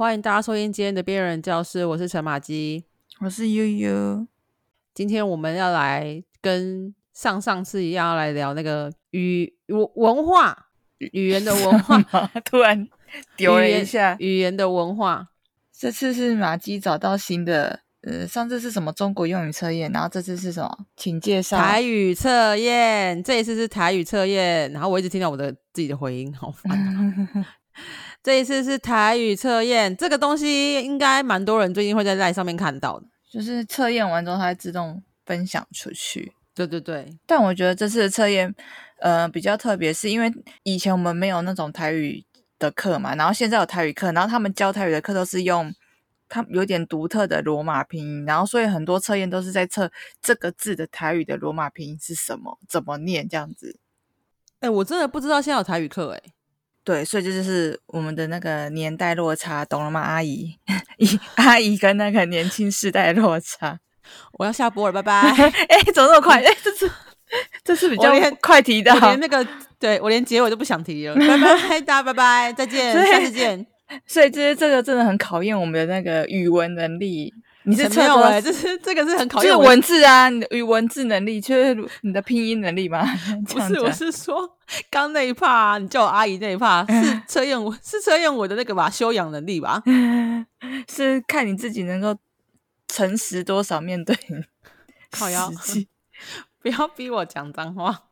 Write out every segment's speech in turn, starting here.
欢迎大家收听今天的边缘教室，我是陈马基，我是悠悠。今天我们要来跟上上次一样，要来聊那个语文文化 语言的文化，突然丢了一下语言的文化。这次是马基找到新的，呃，上次是什么中国用语测验，然后这次是什么？请介绍台语测验。这一次是台语测验，然后我一直听到我的自己的回音，好烦。这一次是台语测验，这个东西应该蛮多人最近会在赖上面看到的，就是测验完之后它会自动分享出去。对对对，但我觉得这次的测验，呃，比较特别，是因为以前我们没有那种台语的课嘛，然后现在有台语课，然后他们教台语的课都是用他有点独特的罗马拼音，然后所以很多测验都是在测这个字的台语的罗马拼音是什么，怎么念这样子。哎，我真的不知道现在有台语课哎。对，所以这就是我们的那个年代落差，懂了吗，阿姨？阿姨跟那个年轻世代落差。我要下播了，拜拜。哎，走那么快？哎，这次这次比较快提到，连那个对我连结尾都不想提了。拜拜，大家拜拜，再见，下次见。所以这这个真的很考验我们的那个语文能力。你是没有哎，这是这个是很考验文字啊，你的语文字能力，就是你的拼音能力吗？不是，我是说刚那一趴，你叫我阿姨那一趴是测验我，是测验我的那个吧，修养能力吧？是看你自己能够诚实多少面对。好呀，不要逼我讲脏话。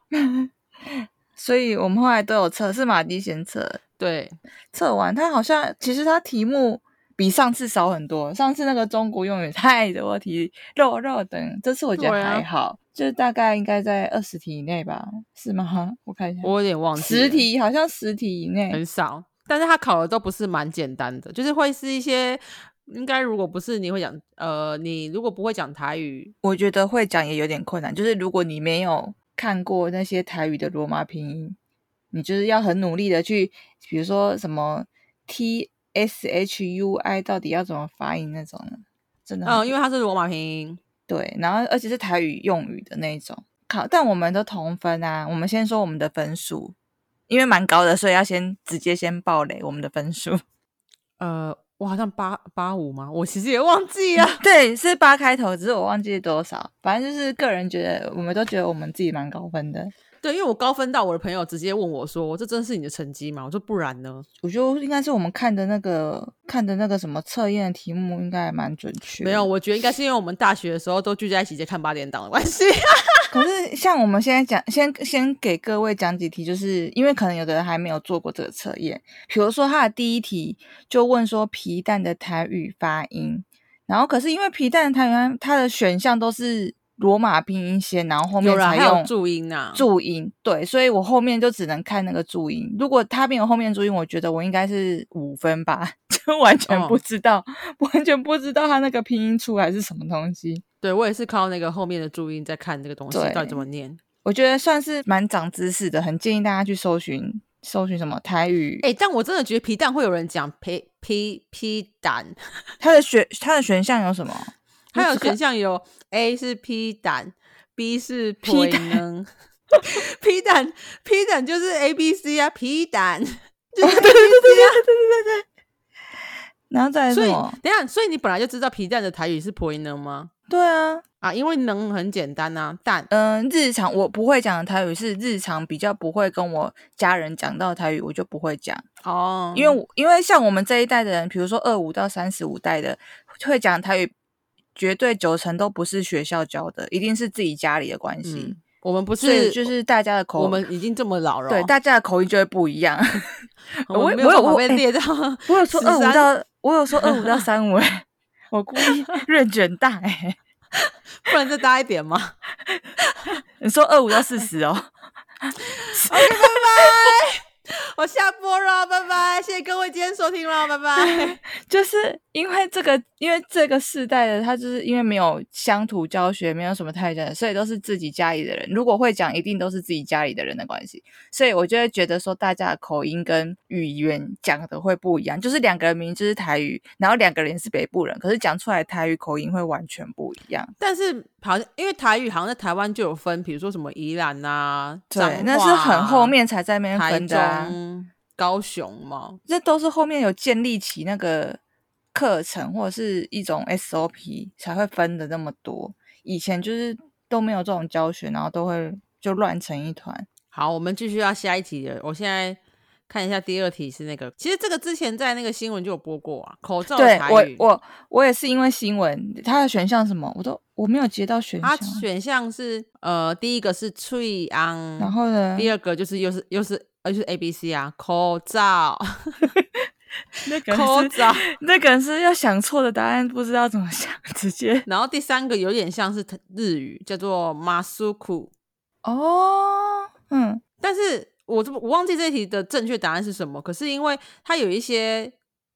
所以我们后来都有测，是马蒂先测，对，测完他好像其实他题目。比上次少很多，上次那个中国用语太多题，肉肉等，这次我觉得还好，就大概应该在二十题以内吧，是吗？我看一下，我有点忘记，十题好像十题以内，很少，但是他考的都不是蛮简单的，就是会是一些，应该如果不是你会讲，呃，你如果不会讲台语，我觉得会讲也有点困难，就是如果你没有看过那些台语的罗马拼音，你就是要很努力的去，比如说什么 T。S H U I 到底要怎么发音那种呢？真的，嗯，因为它是罗马拼音，对，然后而且是台语用语的那种。考，但我们都同分啊。我们先说我们的分数，因为蛮高的，所以要先直接先爆雷我们的分数。呃，我好像八八五吗？我其实也忘记了。对，是八开头，只是我忘记多少。反正就是个人觉得，我们都觉得我们自己蛮高分的。对，因为我高分到我的朋友直接问我说：“这真是你的成绩吗？”我说：“不然呢？”我觉得应该是我们看的那个看的那个什么测验的题目应该还蛮准确。没有，我觉得应该是因为我们大学的时候都聚在一起在看八点档的关系。可是像我们现在讲，先先给各位讲几题，就是因为可能有的人还没有做过这个测验。比如说他的第一题就问说皮蛋的台语发音，然后可是因为皮蛋的台语它的选项都是。罗马拼音先，然后后面才用注音呐。注音对，所以我后面就只能看那个注音。如果他没有后面注音，我觉得我应该是五分吧，就完全不知道，完全不知道他那个拼音出来是什么东西。对我也是靠那个后面的注音在看这个东西到底怎么念。我觉得算是蛮长知识的，很建议大家去搜寻搜寻什么台语。哎，但我真的觉得皮蛋会有人讲皮皮皮蛋，它的选它的选项有什么？它有选项有 A 是 P 胆，B 是 P 能，P 胆 P 胆就是 A B C 啊，P 胆就是 A B C 啊，对对对对。然后再所以等下，所以你本来就知道皮蛋的台语是婆音能吗？对啊，啊，因为能很简单啊，蛋。嗯，日常我不会讲的台语是日常比较不会跟我家人讲到台语，我就不会讲哦。因为因为像我们这一代的人，比如说二五到三十五代的，会讲台语。绝对九成都不是学校教的，一定是自己家里的关系。我们不是，就是大家的口，我们已经这么老了，对，大家的口音就会不一样。我我有我被列到，我有说二五到，我有说二五到三五，我故意认卷大，哎，不然再大一点吗？你说二五到四十哦。OK，拜拜。我下播了，拜拜！谢谢各位今天收听了，拜拜。就是因为这个，因为这个世代的他，就是因为没有乡土教学，没有什么太讲，所以都是自己家里的人。如果会讲，一定都是自己家里的人的关系。所以我就会觉得说，大家的口音跟语言讲的会不一样。就是两个人名就是台语，然后两个人是北部人，可是讲出来台语口音会完全不一样。但是好像因为台语好像在台湾就有分，比如说什么宜兰啊，对，那是很后面才在那边分的。高雄嘛，这都是后面有建立起那个课程或者是一种 SOP 才会分的那么多。以前就是都没有这种教学，然后都会就乱成一团。好，我们继续要下一题了。我现在看一下第二题是那个，其实这个之前在那个新闻就有播过啊，口罩对我。我我也是因为新闻，它的选项什么我都我没有接到选项它，选项是呃，第一个是翠安，然后呢，第二个就是又是又是呃就是 A B C 啊，口罩，那个是口罩。那个是要想错的答案，不知道怎么想，直接然后第三个有点像是日语，叫做马苏库，哦，嗯，但是我这我忘记这一题的正确答案是什么。可是因为它有一些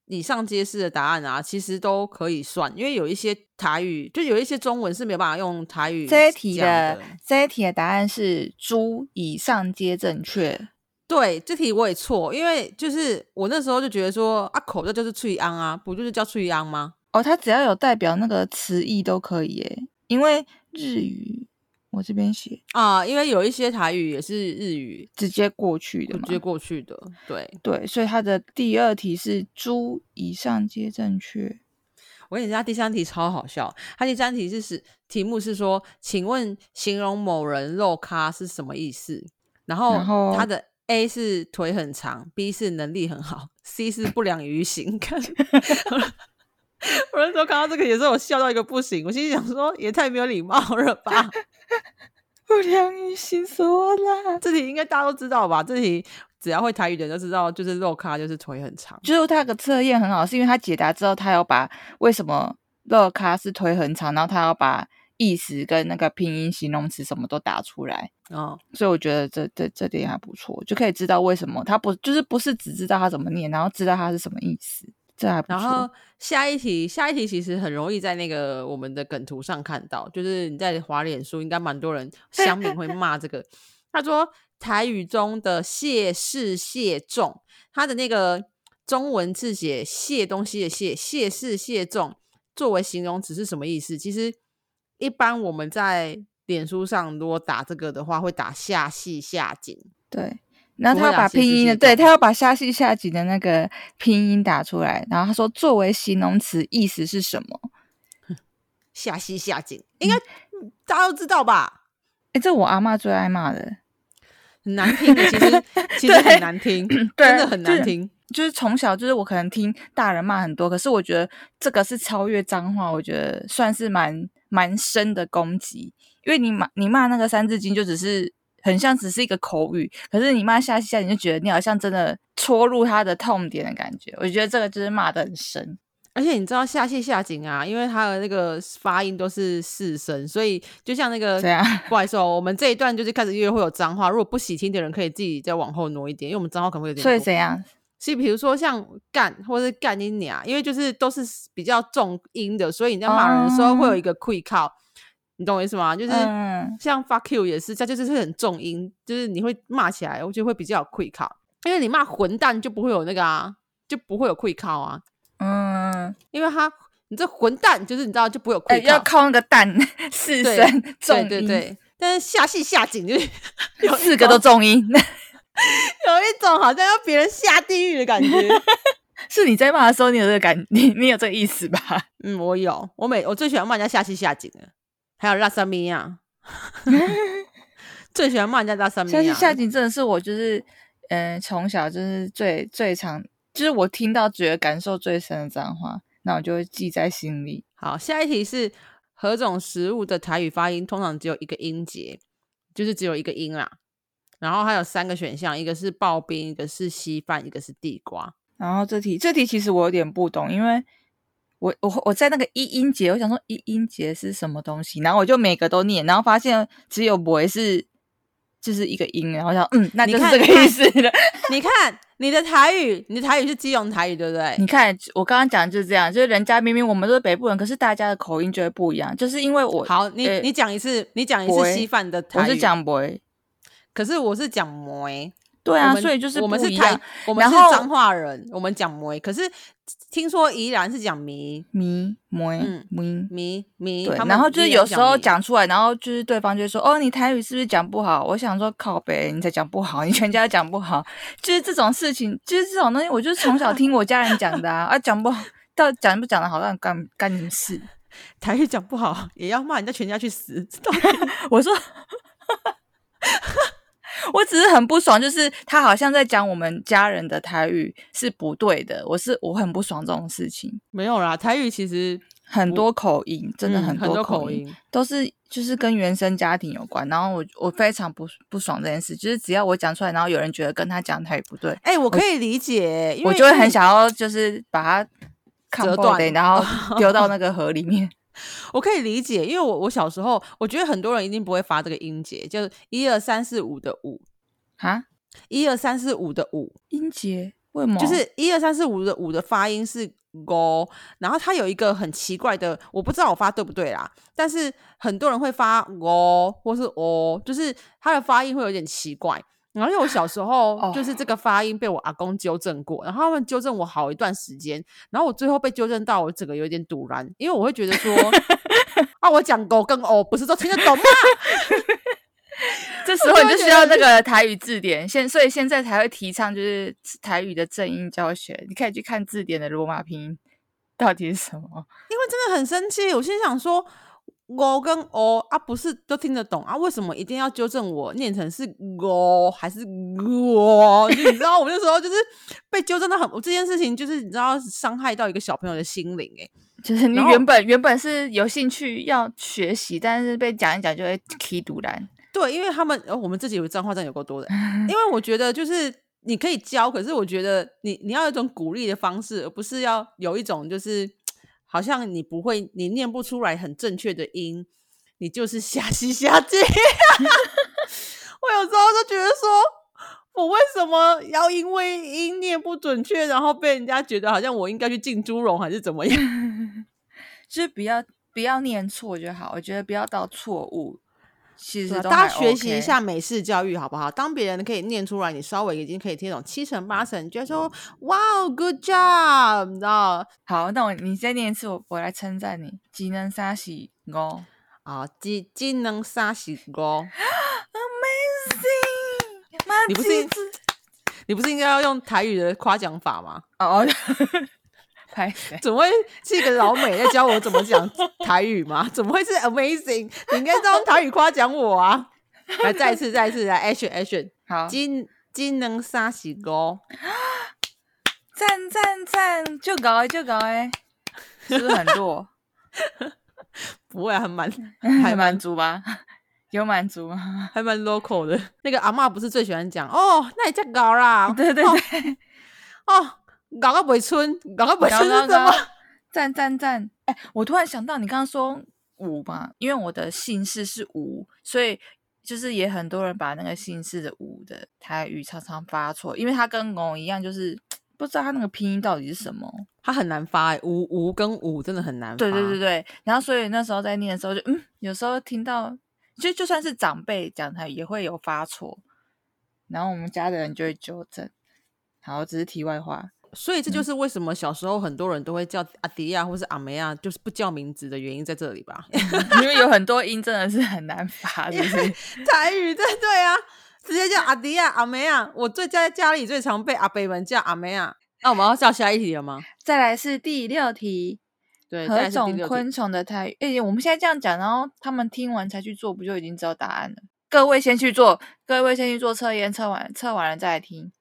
以上皆是的答案啊，其实都可以算，因为有一些台语，就有一些中文是没有办法用台语这一题的。这一题的答案是猪，以上皆正确。对，这题我也错，因为就是我那时候就觉得说啊，口罩就是翠安啊，不就是叫翠安吗？哦，它只要有代表那个词义都可以耶，因为日语我这边写啊，因为有一些台语也是日语直接过去的嘛，直接过去的，对。对，所以它的第二题是猪，以上皆正确。我跟你讲，第三题超好笑。它第三题是是题目是说，请问形容某人肉咖是什么意思？然后然后它的 A 是腿很长，B 是能力很好，C 是不良于行。看，我那时候看到这个也是我笑到一个不行，我心里想说，也太没有礼貌了吧？不良于行说啦，这题应该大家都知道吧？这题只要会台语的人都知道，就是肉咖就是腿很长。就是他的测验很好，是因为他解答之后，他要把为什么肉咖是腿很长，然后他要把意思跟那个拼音形容词什么都打出来。哦，所以我觉得这这这点还不错，就可以知道为什么他不就是不是只知道他怎么念，然后知道他是什么意思，这还不错然后。下一题，下一题其实很容易在那个我们的梗图上看到，就是你在滑脸书，应该蛮多人 乡民会骂这个。他说台语中的谢氏谢重，他的那个中文字写谢东西的谢，谢氏谢重作为形容词是什么意思？其实一般我们在脸书上如果打这个的话，会打下细下紧。对，然后他把拼音的，对他要把下细下紧的那个拼音打出来，然后他说作为形容词意思是什么？下细下紧，应该、嗯大家都知道吧？诶，这我阿嬷最爱骂的，很难听的，其实 其实很难听，真的很就是难听。就是从小就是我可能听大人骂很多，可是我觉得这个是超越脏话，我觉得算是蛮蛮深的攻击。因为你骂你骂那个三字经，就只是很像只是一个口语，可是你骂下下，你就觉得你好像真的戳入他的痛点的感觉。我觉得这个就是骂的很深。而且你知道下气下井啊，因为他的那个发音都是四声，所以就像那个对啊不好意思哦，我们这一段就是开始约会有脏话，如果不喜听的人可以自己再往后挪一点，因为我们脏话可能会有点所以怎样？所以比如说像干或者是干你娘，因为就是都是比较重音的，所以你在骂人的时候会有一个 quick 靠，你懂我意思吗？就是嗯。像 fuck you 也是，它就是很重音，就是你会骂起来，我觉得会比较有 quick 靠，因为你骂混蛋就不会有那个啊，就不会有 quick 靠啊，嗯，因为他你这混蛋就是你知道就不会有哎、quick 要靠，那个蛋四对声重音，对。对，但是下戏下紧就是 有四个都重音。有一种好像要别人下地狱的感觉。是你在骂的时候，你有这个感，你你有这个意思吧？嗯，我有，我每我最喜欢骂人家下细下井的，还有拉萨米亚，最喜欢骂人家拉萨米亚。下下井真的是我就是，嗯、从小就是最最常，就是我听到觉得感受最深的脏话，那我就会记在心里。好，下一题是何种食物的台语发音通常只有一个音节，就是只有一个音啦。然后还有三个选项，一个是刨冰，一个是稀饭，一个是地瓜。然后这题这题其实我有点不懂，因为我我我在那个一音节，我想说一音节是什么东西，然后我就每个都念，然后发现只有我是就是一个音，然后我想嗯，那就是这个意思了。你看你的台语，你的台语是基隆台语，对不对？你看我刚刚讲的就是这样，就是人家明明我们都是北部人，可是大家的口音就会不一样，就是因为我好，你、呃你讲一次，你讲一次稀饭的台语。我是，讲不会，可是我是讲摩欸。对啊，所以就是我们是台我们是彰化人，我们讲摩欸。可是听说宜兰是讲迷咪咪嗯咪。迷迷，对他，们然后就是有时候讲出来，然后就是对方就说：“哦，你台语是不是讲不好？”我想说：“靠北，你才讲不好，你全家都讲不好。”就是这种事情，就是这种东西，我就是从小听我家人讲的啊，啊，讲不好，到讲不讲的好，干干干什么事？台语讲不好也要骂人家全家去死，我说，我只是很不爽，就是他好像在讲我们家人的台语是不对的，我是我很不爽这种事情。没有啦。台语其实很多口音，真的嗯很很多口口音，都是就是跟原生家庭有关。然后我我非常不不爽这件事，就是只要我讲出来，然后有人觉得跟他讲台语不对，哎、我可以理解，我就会很想要就是把它折断，然后 丢到那个河里面。我可以理解，因为我我小时候，我觉得很多人一定不会发这个音节，就是一二三四五的五，啊，一二三四五的五，音节为什么？就是一二三四五的五的发音是 go，然后它有一个很奇怪的，我不知道我发对不对啦，但是很多人会发 go 或是 o，就是它的发音会有点奇怪。然后因为我小时候哦就是这个发音被我阿公纠正过，然后他们纠正我好一段时间，然后我最后被纠正到我整个有点堵然，因为我会觉得说 啊，我讲狗跟哦不是都听得懂吗？这时候你就需要那个台语字典，现所以现在才会提倡就是台语的正音教学，你可以去看字典的罗马拼音到底是什么。因为真的很生气，我心想说。我跟 o 啊，不是都听得懂啊？为什么一定要纠正我念成是我还是我？你知道，我那时候就是被纠正的很，我这件事情就是你知道伤害到一个小朋友的心灵哎、就是你原本原本是有兴趣要学习，但是被讲一讲就会踢堵然。对，因为他们、呃、我们自己有脏话真的有够多的，因为我觉得就是你可以教，可是我觉得你你要有一种鼓励的方式，而不是要有一种就是好像你不会，你念不出来很正确的音，你就是瞎西瞎记。我有时候就觉得说。我为什么要因为音念不准确，然后被人家觉得好像我应该去进猪笼还是怎么样？就是不要不要念错就好，我觉得不要到错误，其实大家学习一下美式教育好不好？当别人可以念出来，你稍微已经可以听懂七成八成，你觉得说哇哦，good job，你知道好，那我你再念一次，我我来称赞你。技能三十五啊？技技能三十五，，Amazing！你不是你不是应该要用台语的夸奖法吗？哦？怎么会是一个老美在教我怎么讲 台语吗？怎么会是 amazing？你应该是用台语夸奖我啊！来，再一次，再一次，来，action action，好，金金能三十五。赞赞赞，就搞哎就搞哎，是不是很弱？不会、啊，还蛮还满足吧？有满足吗？还蛮 local 的。那个阿嬷不是最喜欢讲哦，那你叫搞啦，对对哦对，哦，搞个尾村，搞个尾搞村是什么？赞赞赞！哎，我突然想到，你刚刚说五嘛，因为我的姓氏是五，所以就是也很多人把那个姓氏的五的台语常常发错，因为它跟狗一样，就是 不知道它那个拼音到底是什么。它很难发、欸，五五跟五真的很难发。对对对对，然后所以那时候在念的时候就，嗯，有时候听到，就就算是长辈讲台语也会有发错，然后我们家的人就会纠正。好，只是题外话。所以这就是为什么小时候很多人都会叫阿迪亚或是阿梅亚，就是不叫名字的原因在这里吧？因为有很多音真的是很难发，是不是？台语对对啊，直接叫阿迪亚、阿梅亚。我最在家里最常被阿北们叫阿梅亚。那我们要叫下一题了吗？再来是第六题，对，何种昆虫的台语？哎、我们现在这样讲，然后他们听完才去做，不就已经知道答案了？各位先去做，各位先去做测验，测完测完了再来听。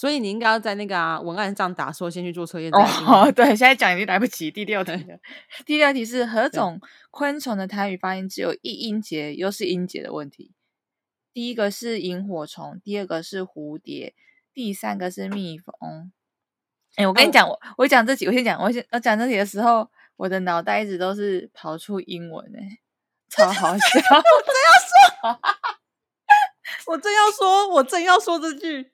所以你应该要在那个、啊、文案上打说先去做测验。哦，对，现在讲已经来不及。第六题了，第六题是何种昆虫的台语发音只有一音节，又是音节的问题。第一个是萤火虫，第二个是蝴蝶，第三个是蜜蜂。哎、我跟你讲，我我讲这题，我先讲，我先我讲这题的时候，我的脑袋一直都是跑出英文哎、超好笑。我真要说，我真要说这句，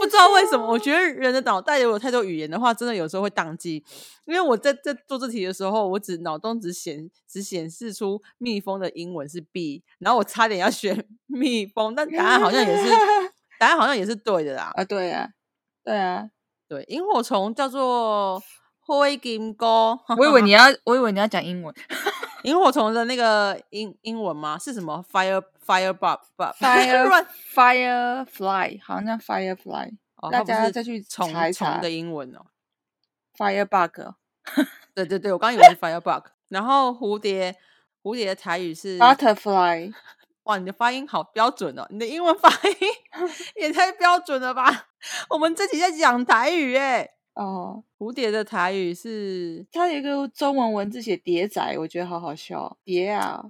不知道为什么，我觉得人的脑袋如果有太多语言的话，真的有时候会宕机。因为我在在做这题的时候，我只脑中只显只显示出蜜蜂的英文是 b，然后我差点要选 蜜蜂，但答案好像也是 答案好像也是对的啦。啊，对啊，对啊，对，萤火虫叫做灰金钩，我以为你要，我以为你要讲英文。萤火虫的那个英英文吗？是什么？fire fire bug bug Fire 乱 Firefly 好像叫 Firefly，哦，大家再去虫查一查虫的英文哦。Firebug 对对对，我刚以为是 firebug。然后蝴蝶，蝴蝶的台语是 Butterfly。哇，你的发音好标准哦！你的英文发音 也太标准了吧？我们这集在讲台语哎。哦，蝴蝶的台语是它有一个中文文字写蝶仔，我觉得好好笑。蝶啊，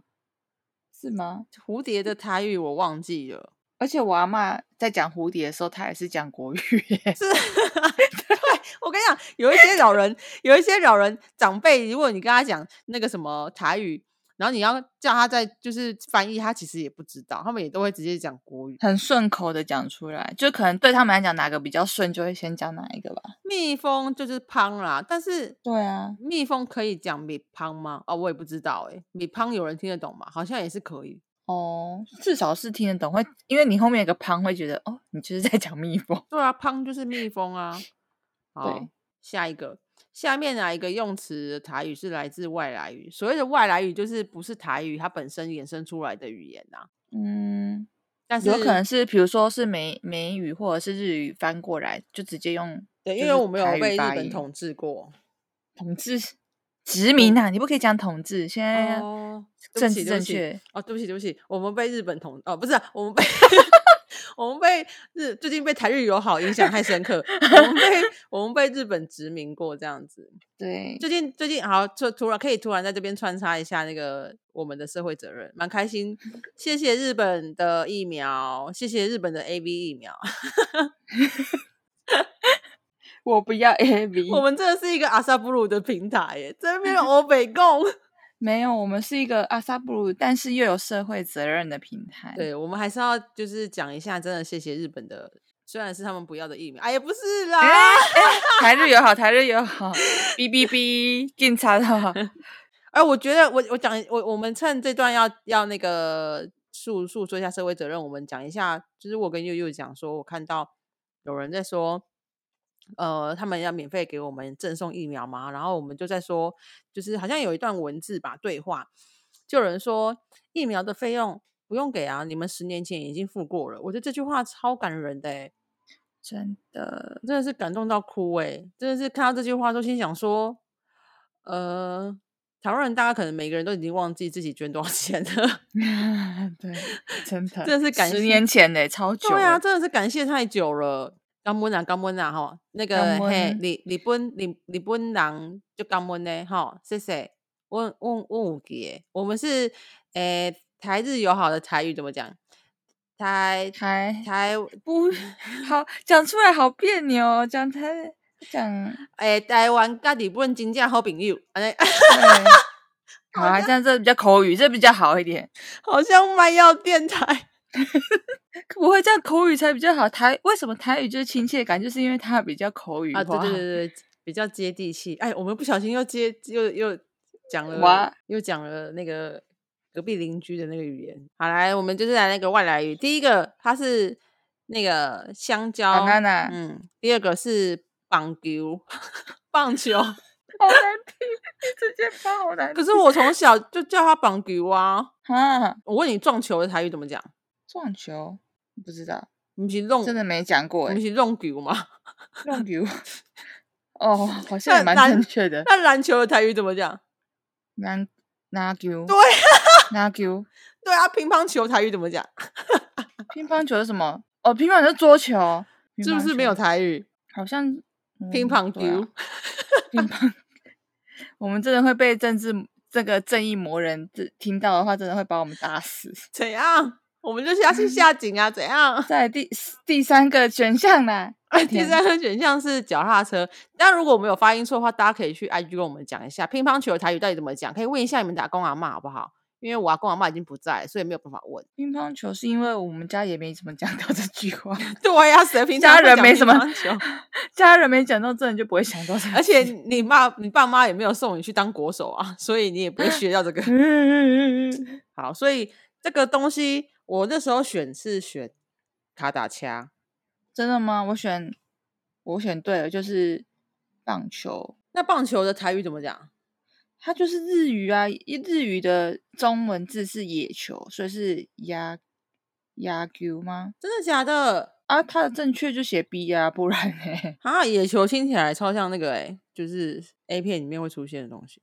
是吗？蝴蝶的台语我忘记了。而且我阿妈在讲蝴蝶的时候，她也是讲国语。是，对我跟你讲，有一些老人，有一些老人长辈，如果你跟他讲那个什么台语。然后你要叫他在就是翻译，他其实也不知道，他们也都会直接讲国语，很顺口的讲出来，就可能对他们来讲哪个比较顺，就会先讲哪一个吧。蜜蜂就是胖啦，但是对啊，蜜蜂可以讲米胖吗？哦，我也不知道哎，米胖有人听得懂吗？好像也是可以哦，至少是听得懂，会因为你后面有个胖，会觉得哦，你就是在讲蜜蜂。对啊，胖就是蜜蜂啊。好，下一个。下面哪一个用词台语是来自外来语？所谓的外来语就是不是台语，它本身衍生出来的语言呐。嗯，但是有可能是，比如说是美美语或者是日语翻过来，就直接用。对，因为我没有被日本统治过，统治殖民呐，你不可以讲统治。现在政治正确哦，对不起对不起，我们被日本统哦，不是我们被。我们被日最近被台日友好影响太深刻，我们被我们被日本殖民过这样子。对，最近最近好，就突然可以突然在这边穿插一下那个我们的社会责任，蛮开心。谢谢日本的疫苗，谢谢日本的 A V 疫苗。我不要 A V，我们真的是一个阿萨布鲁的平台耶，这边欧北共。没有，我们是一个阿萨布鲁，但是又有社会责任的平台。对，我们还是要就是讲一下，真的谢谢日本的，虽然是他们不要的疫苗，哎，也不是啦，台日友好，台日友好，哔哔哔，警察的。哎，我觉得我我讲我我们趁这段要要那个诉诉说一下社会责任，我们讲一下，就是我跟悠悠讲说，我看到有人在说。呃，他们要免费给我们赠送疫苗嘛？然后我们就在说，就是好像有一段文字吧，对话，就有人说疫苗的费用不用给啊，你们十年前已经付过了。我觉得这句话超感人的，真的，真的是感动到哭哎！真的是看到这句话都心想说，呃，台湾人大家可能每个人都已经忘记自己捐多少钱了。对，真的，真的是感十年前嘞，超久，对啊，真的是感谢太久了。感恩啊，感恩啊，吼，那个嘿，日日本日日本人就感恩呢，吼，谢谢。问问问五杰，我们是诶台日友好的台语怎么讲？台台台不好讲出来，好别扭。讲台讲诶，台湾跟日本真正好朋友。哎，好啊，这样这比较口语，这比较好一点，好像卖药电台。不会这样口语才比较好。台为什么台语就是亲切感，就是因为它比较口语啊，对对对对，比较接地气。哎，我们不小心又接又又讲了，哇又讲了那个隔壁邻居的那个语言。好，来，我们就是来那个外来语。第一个它是那个香蕉，嗯，第二个是棒球，棒球，好难听，直接发好难。可是我从小就叫他棒球啊。哈，我问你，撞球的台语怎么讲？撞球不知道，你是弄真的没讲过，你是弄球吗？弄球 哦，好像也蛮正确的。那篮球的台语怎么讲？篮拿球，对，拿球，对啊。乒乓球台语怎么讲？乒乓球是什么？哦，乒乓球是桌球，是不是没有台语？好像乒乓球，乒乓。我们真的会被政治这个正义魔人听到的话，真的会把我们打死。怎样？我们就是要去下井啊？怎样？在第第三个选项呢？第三个选项是脚踏车。但如果我们有发音错的话，大家可以去 IG 跟我们讲一下乒乓球的台语到底怎么讲，可以问一下你们打工阿妈好不好？因为我阿公阿妈已经不在，所以没有办法问。乒乓球是因为我们家也没怎么讲到这句话。对呀，谁平家人没什么球，家人没讲到这，你就不会想到。而且你爸你爸妈也没有送你去当国手啊，所以你也不会学到这个。好，所以这个东西。我那时候选是选卡打掐，真的吗？我选我选对了，就是棒球。那棒球的台语怎么讲？它就是日语啊，日语的中文字是野球，所以是压压球吗？真的假的？啊，它的正确就写 B 啊，不然呢？啊，野球听起来超像那个哎、就是 A 片里面会出现的东西。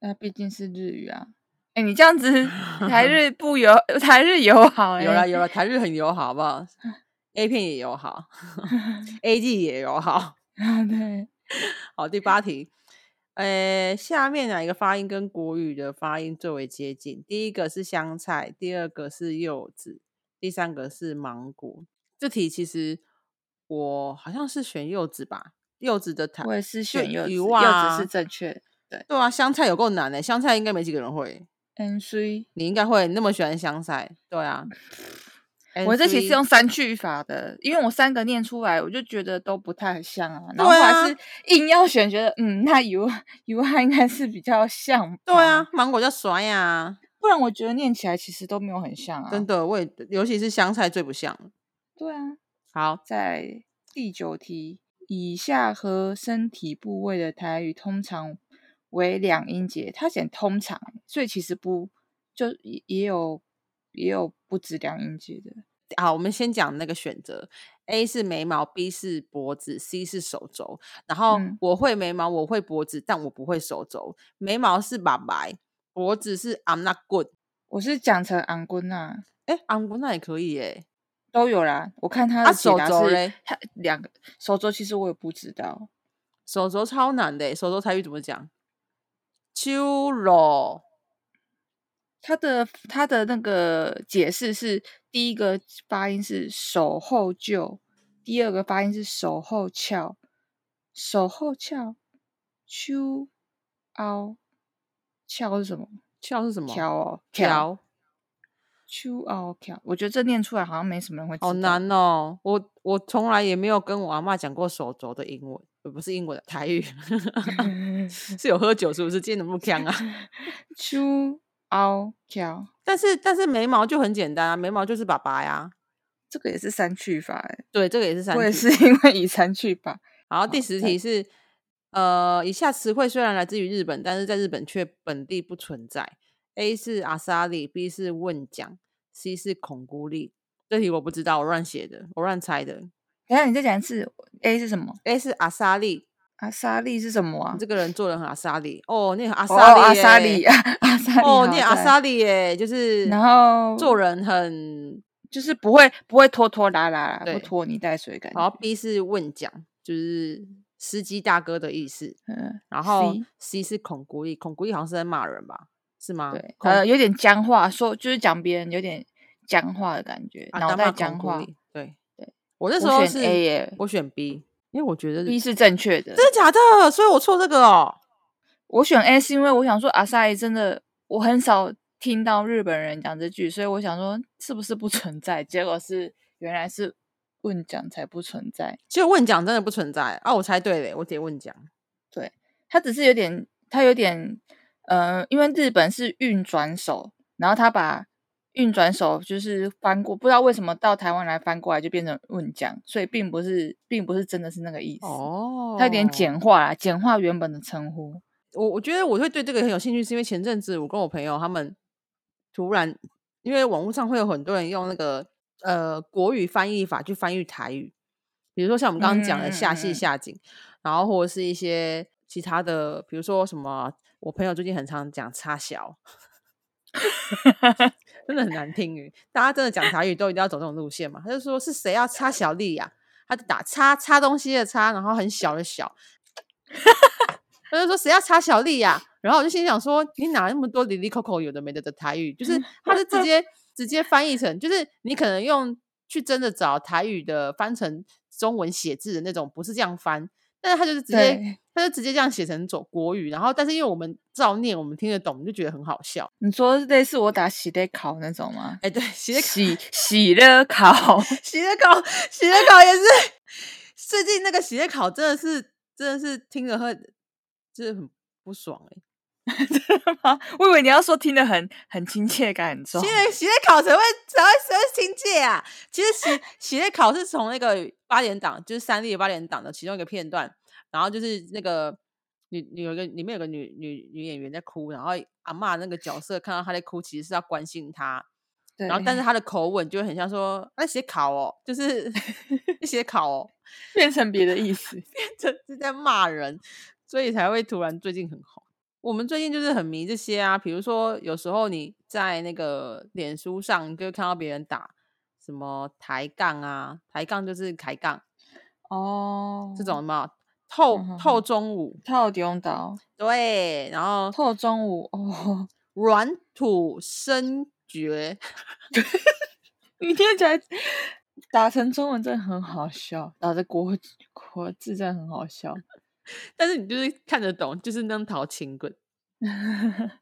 那毕竟是日语啊。哎，你这样子 台日不友，台日友好哎、有了有了，台日很友好，好不好？A 片也友好，A G 也友好。啊，对，好，第八题，呃，下面哪一个发音跟国语的发音最为接近？第一个是香菜，第二个是柚子，第三个是芒果。这题其实我好像是选柚子吧，柚子的台我也是选柚子，鱼柚子是正确对。对啊，香菜有够难的，香菜应该没几个人会，N C，你应该会，那么喜欢香菜，对啊。我这题 NC 是用三句法的，因为我三个念出来，我就觉得都不太像啊。然对后后啊来是硬要选，觉得嗯，那油油它应该是比较像。对啊，，芒果叫酸呀，不然我觉得念起来其实都没有很像啊。真的，我也尤其是香菜最不像。对啊，好，在第九题，以下和身体部位的台语通常为两音节，它写通常，所以其实不就也也有也有不止两音节的。好，我们先讲那个选择，A 是眉毛，B 是脖子，C 是手肘。然后嗯我会眉毛，我会脖子，但我不会手肘。眉毛是爸爸，脖子是 I'm not good。我是讲成昂棍呐，哎，I'm good 那也可以耶。都有啦。我看他啊的解答是手肘嘞，他两个手肘其实我也不知道。手肘超难的耶，手肘台语怎么讲？秋肉。他的他的那个解释是，第一个发音是手后就，第二个发音是手后翘，手后翘，秋凹翘是什么？翘是什么？翘哦，翘，秋凹翘。我觉得这念出来好像没什么人会。好难哦。我我从来也没有跟我阿妈讲过手肘的英文，呃不是英文的台语，是有喝酒是不是？今天怎么那么强啊？秋凹翘，但是但是眉毛就很简单啊，眉毛就是爸爸呀。这个也是三去法哎，对，这个也是三我也是因为以三去法。然后第十题是，呃，以下词汇虽然来自于日本，但是在日本却本地不存在。A 是阿萨里，B 是问讲，C 是孔孤立。这题我不知道，我乱写的，我乱猜的。等下你再讲一次，A 是什么？A 是阿莎利，阿莎莉是什么啊你？这个人做人很阿莎利哦，念阿哦，萨利、阿莎莉，阿莎莉，哦，好念阿再来萨利耶，就是然后做人很就是不会不会拖拖拉拉不拖泥带水的感觉。然后 B 是问讲，就是司机大哥的意思。嗯，然后 C C 是孔孤立，孔孤立好像是在骂人吧？是吗？对，孔呃，有点僵化，说就是讲别人有点僵化的感觉，脑啊当骂孔袋僵化。对，我那时候选 A 耶我选 B，因为我觉得，B 是正确的。真的假的，所以我错这个哦。我选 A 是因为我想说阿萨伊真的，我很少听到日本人讲这句，所以我想说是不是不存在？结果是原来是问讲才不存在。就问讲真的不存在啊，我猜对了，我点问讲。对，他只是有点，他有点，呃，因为日本是运转手，然后他把运转手就是翻过，不知道为什么到台湾来翻过来就变成问讲，所以并不是，并不是真的是那个意思。哦，它有点简化啦，简化原本的称呼。我我觉得我会对这个很有兴趣，是因为前阵子我跟我朋友他们突然，因为网络上会有很多人用那个呃国语翻译法去翻译台语，比如说像我们刚刚讲的下戏下井，然后或者是一些其他的，比如说什么，我朋友最近很常讲插小，真的很难听语。大家真的讲台语都一定要走这种路线嘛？他就说是谁要擦小丽呀、他就打擦擦东西的擦，然后很小的小。他就说谁要擦小丽呀、然后我就心想说，你哪那么多里里口口有的没的的台语？就是他是直接 直接翻译成，就是你可能用去真的找台语的翻成中文写字的那种，不是这样翻，但是他就是直接对他就直接这样写成走国语，然后但是因为我们照念，我们听得懂，我们就觉得很好笑。你说类似我打喜得考那种吗？哎，对，写喜喜了考，喜的考，喜的考也是最近那个喜的考真的是真的是听着会就是很不爽哎、真的吗？我以为你要说听得很很亲切感很重喜。的喜的考才会才会才会亲切啊！其实喜喜的考是从那个八点档，就是三立八点档的其中一个片段，然后就是那个女女有一个里面有个女女女演员在哭，然后阿嬷那个角色看到她在哭，其实是要关心她，对，然后但是他的口吻就很像说那写考哦，就是 写考哦，变成别的意思。变成是在骂人，所以才会突然最近很红。我们最近就是很迷这些啊，比如说有时候你在那个脸书上就会看到别人打什么抬杠啊，抬杠就是抬杠哦，这种嘛，透嗯透中午，透中岛，对，然后透中午哦，软土生绝，你听起来打成中文真的很好笑，打的国国字真的很好笑。但是你就是看得懂，就是那淘情棍。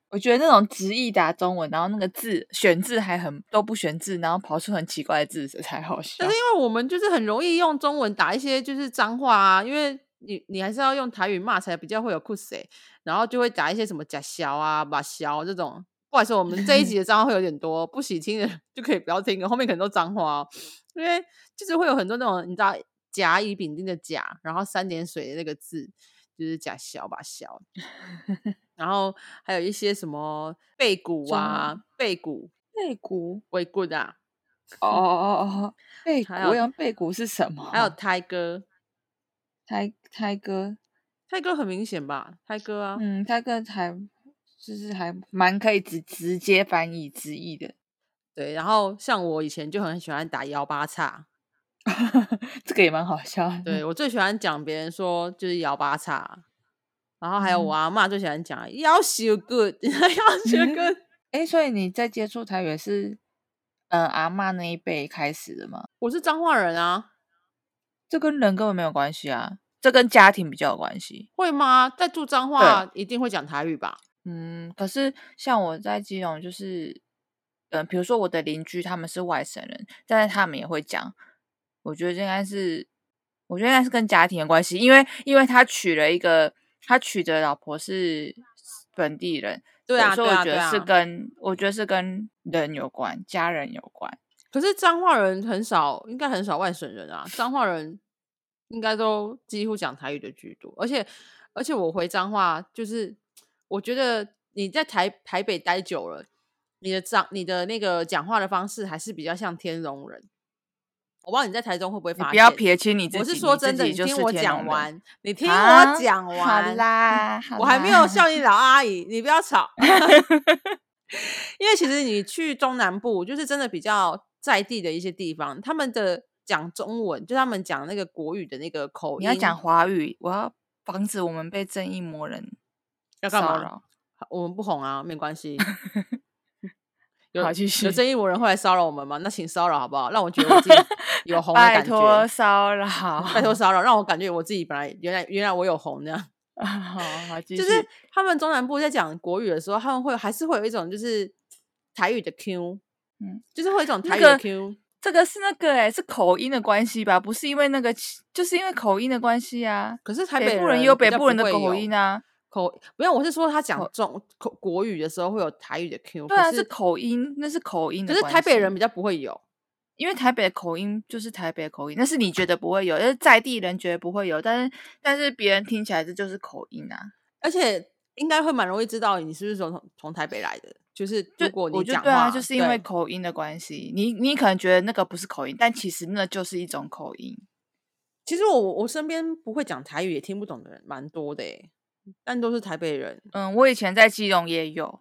我觉得那种直译打中文，然后那个字选字还很都不选字，然后跑出很奇怪的字这才好笑但是。因为我们就是很容易用中文打一些就是脏话啊，因为你你还是要用台语骂才比较会有酷谁，然后就会打一些什么假小啊、把小这种。不好意思，我们这一集的 脏话会有点多，不喜听的就可以不要听了，后面可能都脏话哦，因为就是会有很多那种你知道甲乙丙丁的甲，然后三点水的那个字就是假小把小，然后还有一些什么背骨啊、背骨、背骨尾骨啊，哦哦哦哦，背骨，我想背骨是什么？还有胎哥。胎胎哥，泰哥很明显吧？泰哥啊，嗯，胎哥还就是还蛮可以直直接翻译直译的，对。然后像我以前就很喜欢打幺八叉，这个也蛮好笑。对我最喜欢讲别人说就是幺八叉，然后还有我阿嬷最喜欢讲要 so good，要 so good。哎，所以你在接触台语是呃阿嬷那一辈开始的吗？我是彰化人啊，这跟人根本没有关系啊，这跟家庭比较有关系。会吗？在住彰化一定会讲台语吧？嗯，可是像我在基隆，就是，嗯，比如说我的邻居他们是外省人，但是他们也会讲。我觉得这应该是，我觉得应该是跟家庭的关系，因为因为他娶了一个，他娶的老婆是本地人，对啊，所以我觉得。是跟、我觉得是跟人有关，家人有关。可是彰化人很少，应该很少外省人啊。彰化人应该都几乎讲台语的居多，而且而且我回彰化，就是我觉得你在台台北待久了，你的彰你的那个讲话的方式还是比较像天龙人。我不知道你在台中会不会发现？你不要撇清你自己，我是说真的，你听我讲完，你听啊我讲好完。啦，好我还没有笑你老阿姨，你不要吵。因为其实你去中南部，就是真的比较在地的一些地方，他们的讲中文，就他们讲那个国语的那个口音，你要讲华语，我要防止我们被正义魔人要干嘛？骚扰。我们不红啊，没关系。有有正义魔人会来骚扰我们吗？那请骚扰好不好？让我觉得我自己 有红的拜感觉。托骚扰，拜托骚扰，让我感觉我自己本来原来原来我有红那样。好。就是他们中南部在讲国语的时候，他们会还是会有一种就是台语的 Q，嗯，就是会有一种台语的个 Q。这个是那个哎、是口音的关系吧？不是因为那个，就是因为口音的关系啊。可是台北部人人也有北部人的口音啊，口不用，我是说他讲口中口国语的时候会有台语的 Q，对啊，是口音，那是口音的。可是台北人比较不会有。因为台北的口音就是台北的口音，但是你觉得不会有，但是在地人觉得不会有，但是但是别人听起来这就是口音啊。而且应该会蛮容易知道你是不是从从台北来的。就是就如果你我觉得讲话，对啊，就是因为口音的关系，你你可能觉得那个不是口音，但其实那就是一种口音。其实我我身边不会讲台语也听不懂的人蛮多的诶，但都是台北人。嗯，我以前在基隆也有，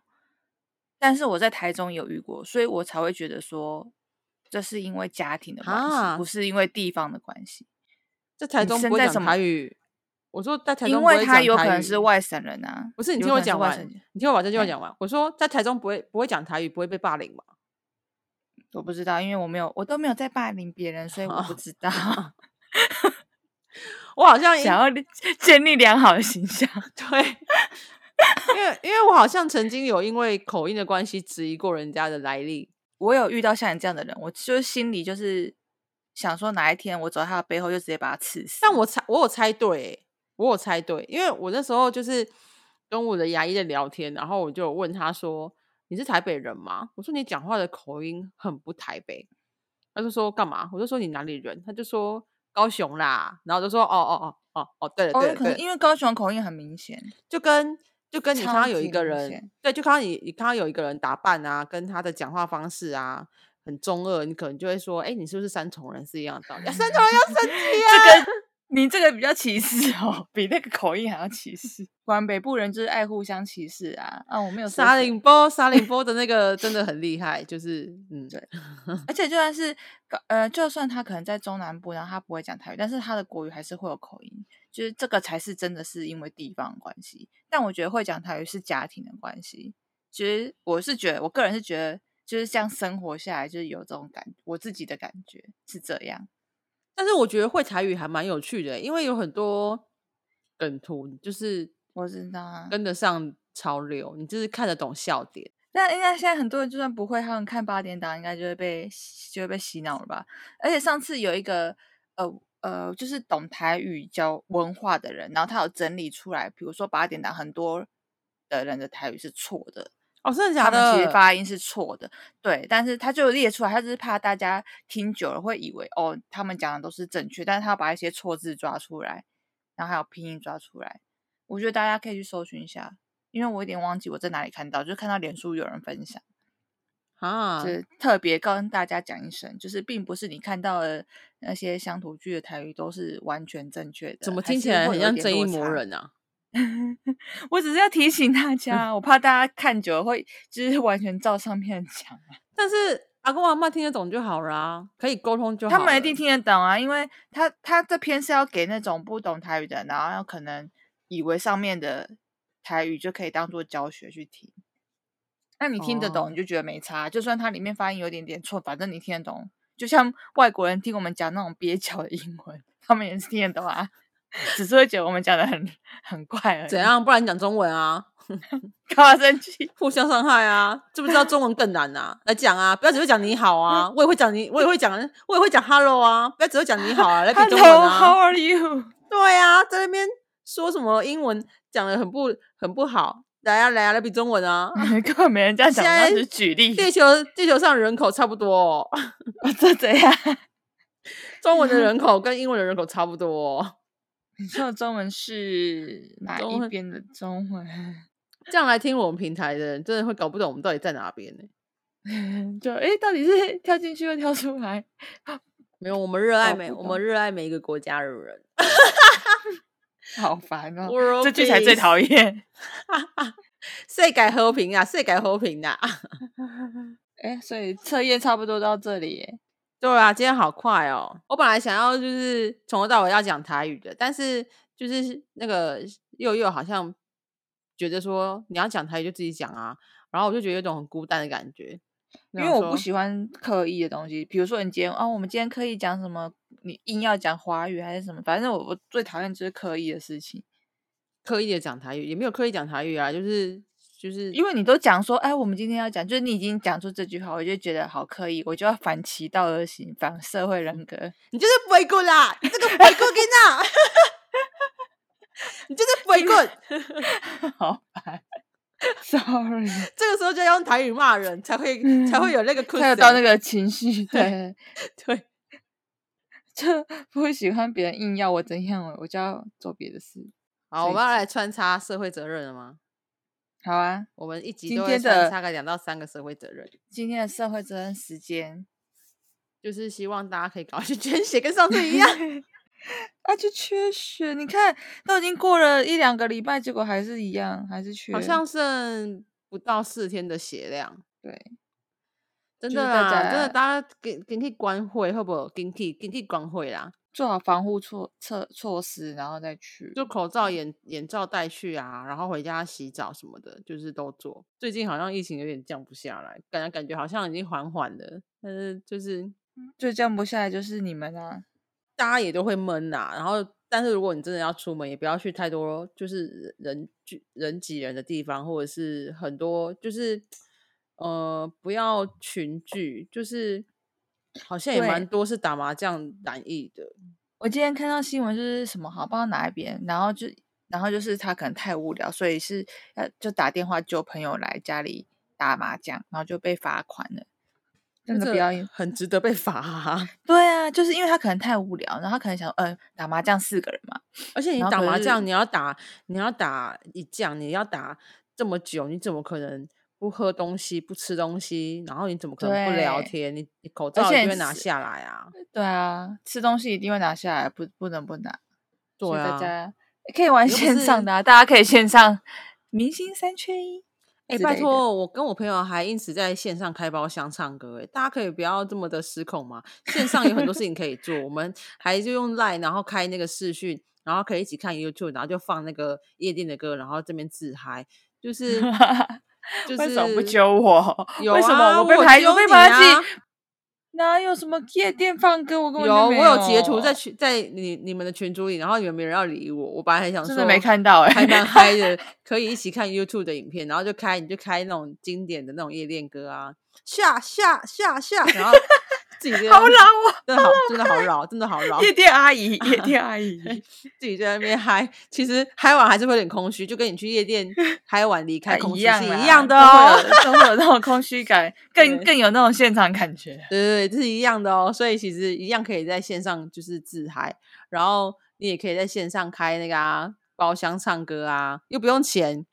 但是我在台中有遇过，所以我才会觉得说，这是因为家庭的关系，啊不是因为地方的关系。在台中不会讲身在什么台语，我说在台中因不会为他有可讲台语能是外省人啊，不是你听我讲完你听我把这句话哎讲完。我说在台中不会不会讲台语，不会被霸凌吗？我不知道，因为我没有，我都没有在霸凌别人，所以我不知道。我好像想要 建立良好的形象，对，因为因为我好像曾经有因为口音的关系质疑过人家的来历。我有遇到像你这样的人，我就是心里就是想说，哪一天我走到他的背后，就直接把他刺死。但我猜我有猜对欸，我有猜对，因为我那时候就是跟我的牙医在聊天，然后我就问他说：“你是台北人吗？”我说：“你讲话的口音很不台北。”他就说：“干嘛？”我就说：“你哪里人？”他就说：“高雄啦。”然后就说：“哦哦哦哦哦，对了哦，对了对了，可能因为高雄口音很明显，就跟就跟你看到有一个人，对，就看到你你看到有一个人打扮啊，跟他的讲话方式啊，很中二，你可能就会说，哎，你是不是三重人是一样的道理？三重人要生气啊！这个你这个比较歧视哦，比那个口音还要歧视。果然北部人就是爱互相歧视啊！啊，我没有沙林波，沙林波的那个真的很厉害，就是嗯，对。而且就算是呃，就算他可能在中南部，然后他不会讲台语，但是他的国语还是会有口音，就是这个才是真的是因为地方关系。但我觉得会讲台语是家庭的关系。其实我是觉得，我个人是觉得，就是这样生活下来，就是有这种感，我自己的感觉是这样。但是我觉得会台语还蛮有趣的，因为有很多梗图，就是我知道啊，跟得上潮流，你就是看得懂笑点。那应该现在很多人就算不会，他们看八点档应该就会被就会被洗脑了吧？而且上次有一个呃呃，就是懂台语教文化的人，然后他有整理出来，比如说八点档很多的人的台语是错的。哦，真的假的？其实发音是错的，对，但是他就列出来，他就是怕大家听久了会以为哦，他们讲的都是正确，但是他要把一些错字抓出来，然后还有拼音抓出来。我觉得大家可以去搜寻一下，因为我有点忘记我在哪里看到，就看到脸书有人分享啊，就是特别跟大家讲一声，就是并不是你看到的那些乡土剧的台语都是完全正确的，怎么听起来很像正义魔人啊？我只是要提醒大家，我怕大家看久了会就是完全照上面讲。但是阿公阿妈听得懂就好啦，可以沟通就好。他们一定听得懂啊，因为他他这篇是要给那种不懂台语的，然后可能以为上面的台语就可以当做教学去听。那你听得懂，你就觉得没差。就算它里面发音有点点错，反正你听得懂。就像外国人听我们讲那种蹩脚的英文，他们也是听得懂啊。只是会觉得我们讲的很很怪而已。怎样？不然讲中文啊？干嘛生气？互相伤害啊？知不知道中文更难啊？来讲啊！不要只会讲你好啊！我也会讲你，我也会讲，我也会讲 hello 啊！不要只会讲你好啊！来比中文啊！How are you？对啊，在那边说什么英文讲的很不很不好？来啊来啊来比中文啊！根本没人这样讲，那是举例。地球地球上人口差不多，这怎样？中文的人口跟英文的人口差不多。你说的中文是哪一边的中文？这样来听我们平台的人，真的会搞不懂我们到底在哪边呢？就哎，到底是跳进去又跳出来？没有，我们热爱每我们热爱每一个国家的人。好烦哦！这句才最讨厌。世界和平啊，世界和平啊！哎，所以测验差不多到这里。对啊，今天好快哦！我本来想要就是从头到尾要讲台语的，但是就是那个佑佑好像觉得说你要讲台语就自己讲啊，然后我就觉得有种很孤单的感觉，因为我不喜欢刻意的东西，比如说你今天啊，我们今天刻意讲什么，你硬要讲华语还是什么，反正我我最讨厌就是刻意的事情，刻意的讲台语也没有刻意讲台语啊，就是。就是因为你都讲说，哎，我们今天要讲，就是你已经讲出这句话，我就觉得好刻意，我就要反其道而行，反社会人格。你就是不会滚啦，你这个不会滚呐，你就是不会滚。好烦，sorry。这个时候就要用台语骂人，才会才会有那个才有到那个情绪。对对，就不会喜欢别人硬要我怎样，我就要做别的事。好，我们要来穿插社会责任了吗？好啊，我们一集都会穿插个两到三个社会责任。今天的社会责任时间，就是希望大家可以搞去捐血，跟上次一样。啊，就缺血，你看都已经过了一两个礼拜，结果还是一样，还是缺。好像剩不到四天的血量。对，真的啦，真的，大家给给你关会，会不会给你给你关会啦？做好防护措措措施，然后再去，就口罩、眼眼罩带去啊，然后回家洗澡什么的，就是都做。最近好像疫情有点降不下来，感觉感觉好像已经缓缓的，但是就是最降不下来就是你们啊，大家也都会闷呐。然后，但是如果你真的要出门，也不要去太多就是人聚人挤人的地方，或者是很多就是呃不要群聚，就是。好像也蛮多是打麻将染疫的。我今天看到新闻就是什么，好不知道哪一边，然后就然后就是他可能太无聊，所以是要就打电话叫朋友来家里打麻将，然后就被罚款了。真的表演很值得被罚。对啊，就是因为他可能太无聊，然后他可能想，呃，打麻将四个人嘛，而且你打麻将你要打你要打一将，你要打这么久，你怎么可能不喝东西、不吃东西，然后你怎么可能不聊天？你你口罩一定会拿下来啊。对啊，吃东西一定会拿下来，不不能不拿。对啊大家可以玩线上的、啊，大家可以线上明星三缺一。哎、拜托，我跟我朋友还因此在线上开包厢唱歌、哎，大家可以不要这么的失控嘛。线上有很多事情可以做，我们还就用 Line，然后开那个视讯，然后可以一起看 YouTube，然后就放那个夜店的歌，然后这边自嗨，就是 就为什么不是揪我？有为什啊么我被排我被我揪你排挤？啊哪有什么夜店放歌？我跟我有，我有截图在群在你你们的群组里，然后你们没人要理我，我本来还想说真的没看到哎、还蛮嗨的，可以一起看 YouTube 的影片，然后就开你就开那种经典的那种夜店歌啊，下下下下，然后自己好边老哦，真的好真的好老，真的好老，夜店阿姨，夜店阿姨。自己在那边嗨，其实嗨完还是会有点空虚，就跟你去夜店 嗨完离开啊空虚是一样啦一样的哦。有都会有那种空虚感，更更有那种现场感觉。对对对，这是一样的哦，所以其实一样可以在线上就是自嗨，然后你也可以在线上开那个啊包厢唱歌啊，又不用钱，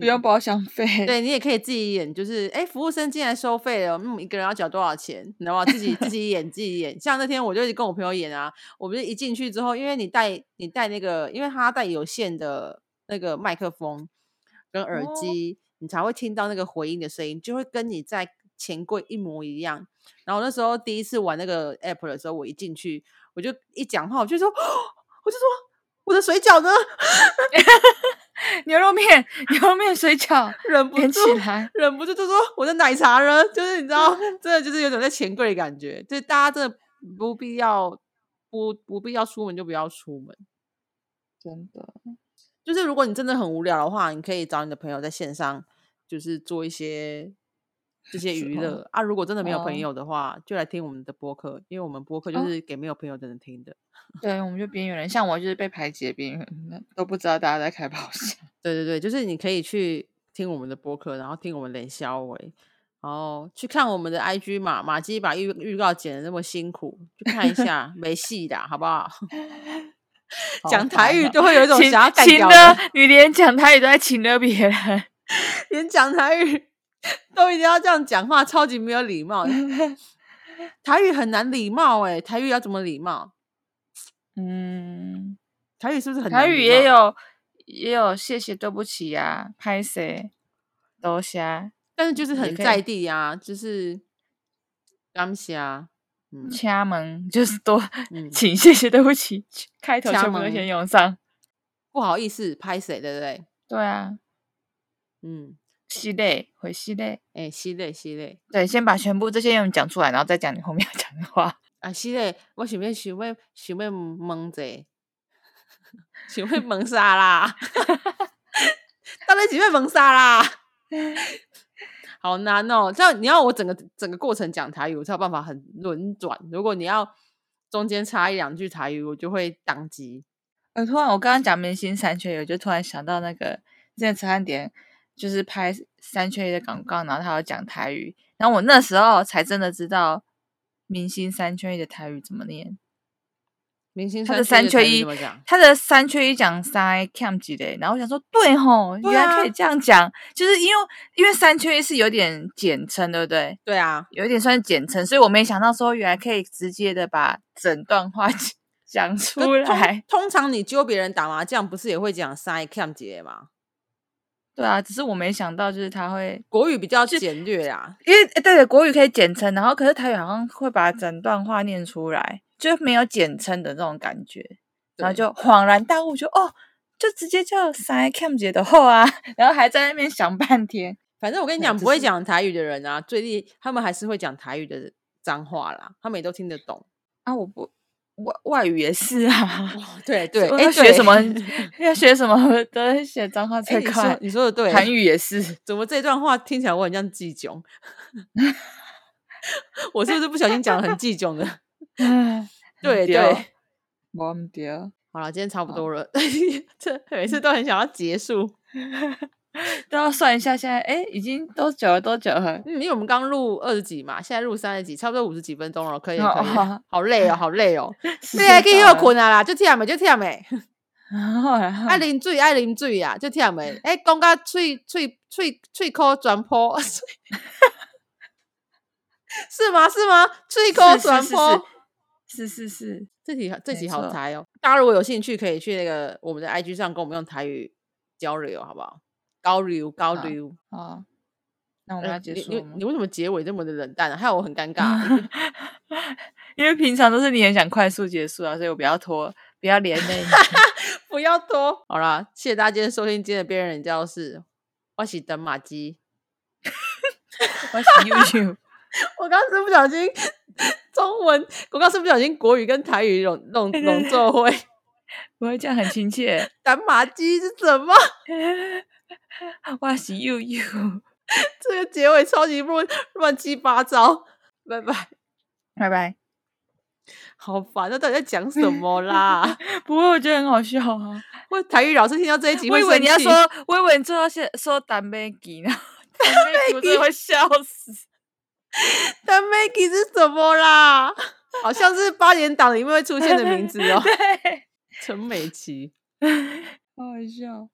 不用包厢费，对你也可以自己演，就是哎，服务生进来收费了，嗯，一个人要缴多少钱？你知道吗？自己自己演，自己演。像那天我就跟我朋友演啊，我不是一进去之后，因为你带你带那个，因为他带有线的那个麦克风跟耳哦机，你才会听到那个回音的声音，就会跟你在钱柜一模一样。然后那时候第一次玩那个 app 的时候，我一进去，我就一讲话，我就说，我就说我的水饺呢？牛肉面、牛肉面、水饺 忍不住起来。忍不住就说我的奶茶呢？就是你知道，真的就是有种在钱柜的感觉。就是大家真的不必要不不必要出门就不要出门。真的，就是如果你真的很无聊的话，你可以找你的朋友在线上，就是做一些这些娱乐啊。如果真的没有哦朋友的话，就来听我们的播客，因为我们播客就哦是给没有朋友的人听的。对，我们就边缘人，像我就是被排挤的边缘人，都不知道大家在开包厢。对对对，就是你可以去听我们的播客，然后听我们冷消维，然后去看我们的 IG 嘛，马基把预预告剪的那么辛苦，去看一下，没戏的好不好？讲台语都会有一种请想要干掉的，你连讲台语都在请了别人。连讲台语 都一定要这样讲话，超级没有礼貌。台语很难礼貌哎、台语要怎么礼貌？嗯，台语是不是很难台语？也有也有谢谢对不起呀、拍谁多谢但是就是很在地啊，就是感谢啊，嗯掐门，就是多 嗯，请谢谢对不起，开头掐全部都门先用上。不好意思，拍谁对不对？对啊，嗯，系列回系列，哎、系列系列对，先把全部这些用讲出来，然后再讲你后面要讲的话。啊，系列，我想要想要想要问者，想要问啥啦？到底想要问啥啦？好难哦！这样你要我整个整个过程讲台语，我才有办法很轮转。如果你要中间插一两句台语，我就会宕机。呃，突然我刚刚讲明星三缺一，我就突然想到那个之前茶餐点就是拍三缺一的广告，然后他要讲台语，然后我那时候才真的知道明星三缺一的台语怎么念。明星他的三缺一怎么讲？他的三缺一讲三 cam 几嘞，然后我想说，对吼，对啊原来可以这样讲，就是因为因为三缺一是有点简称，对不对？对啊，有一点算是简称，所以我没想到说原来可以直接的把整段话 讲出来。通常你揪别人打麻将，不是也会讲三 cam 节吗？对啊，只是我没想到就是他会，国语比较简略啊。因为诶对对，国语可以简称，然后可是台语好像会把整段话念出来，就没有简称的那种感觉，然后就恍然大悟，就哦，就直接叫三 cam 姐的后啊，然后还在那边想半天。反正我跟你讲，不会讲台语的人啊，最厉他们还是会讲台语的脏话啦，他们也都听得懂。啊，我不外外语也是啊，对对，哎，要学什么对要学什么都在写脏话哎最快你说。的对，韩语也是，怎么这段话听起来我很像季囧？我是不是不小心讲的很季囧的？对对，我唔对，好了，今天差不多了，这每次都很想要结束。都要算一下，现在哎，已经多久了？多久了？嗯，因为我们刚录二十几嘛，现在录三十几，差不多五十几分钟了，可以哦可以哦，好累哦，好累哦。时对啊，可以困啊啦，就这样没，就这样没。爱啉水，爱啉水啊，就忝诶。哎，讲到喙喙喙喙口转破，是吗？是吗？喙口转破，是是是，这题这题好猜哦。大家如果有兴趣，可以去那个我们的 IG 上跟我们用台语交流，好不好？交流交流啊。那我们要结束你你为什么结尾这么的冷淡啊？害我很尴 尬。因为平常都是你很想快速结束啊，所以我不要拖，不要连累你，不要拖。好啦，谢谢大家今天收听今天的边人教室。我是等马鸡，我是悠悠。我刚是不小心中文，我刚是不小心国语跟台语弄弄弄作会，不会这样很亲切。等马鸡是什么？我是悠悠。这个结尾超级乱乱七八糟，拜拜拜拜，好烦！那到底在讲什么啦？不过我觉得很好笑啊！我台语老师听到这一集，我以为你要说，我以为你最后先说单妹吉呢，单妹吉会笑死。单妹吉是什么啦？好像是八点档里面会出现的名字哦。对，陈美琪，好好笑。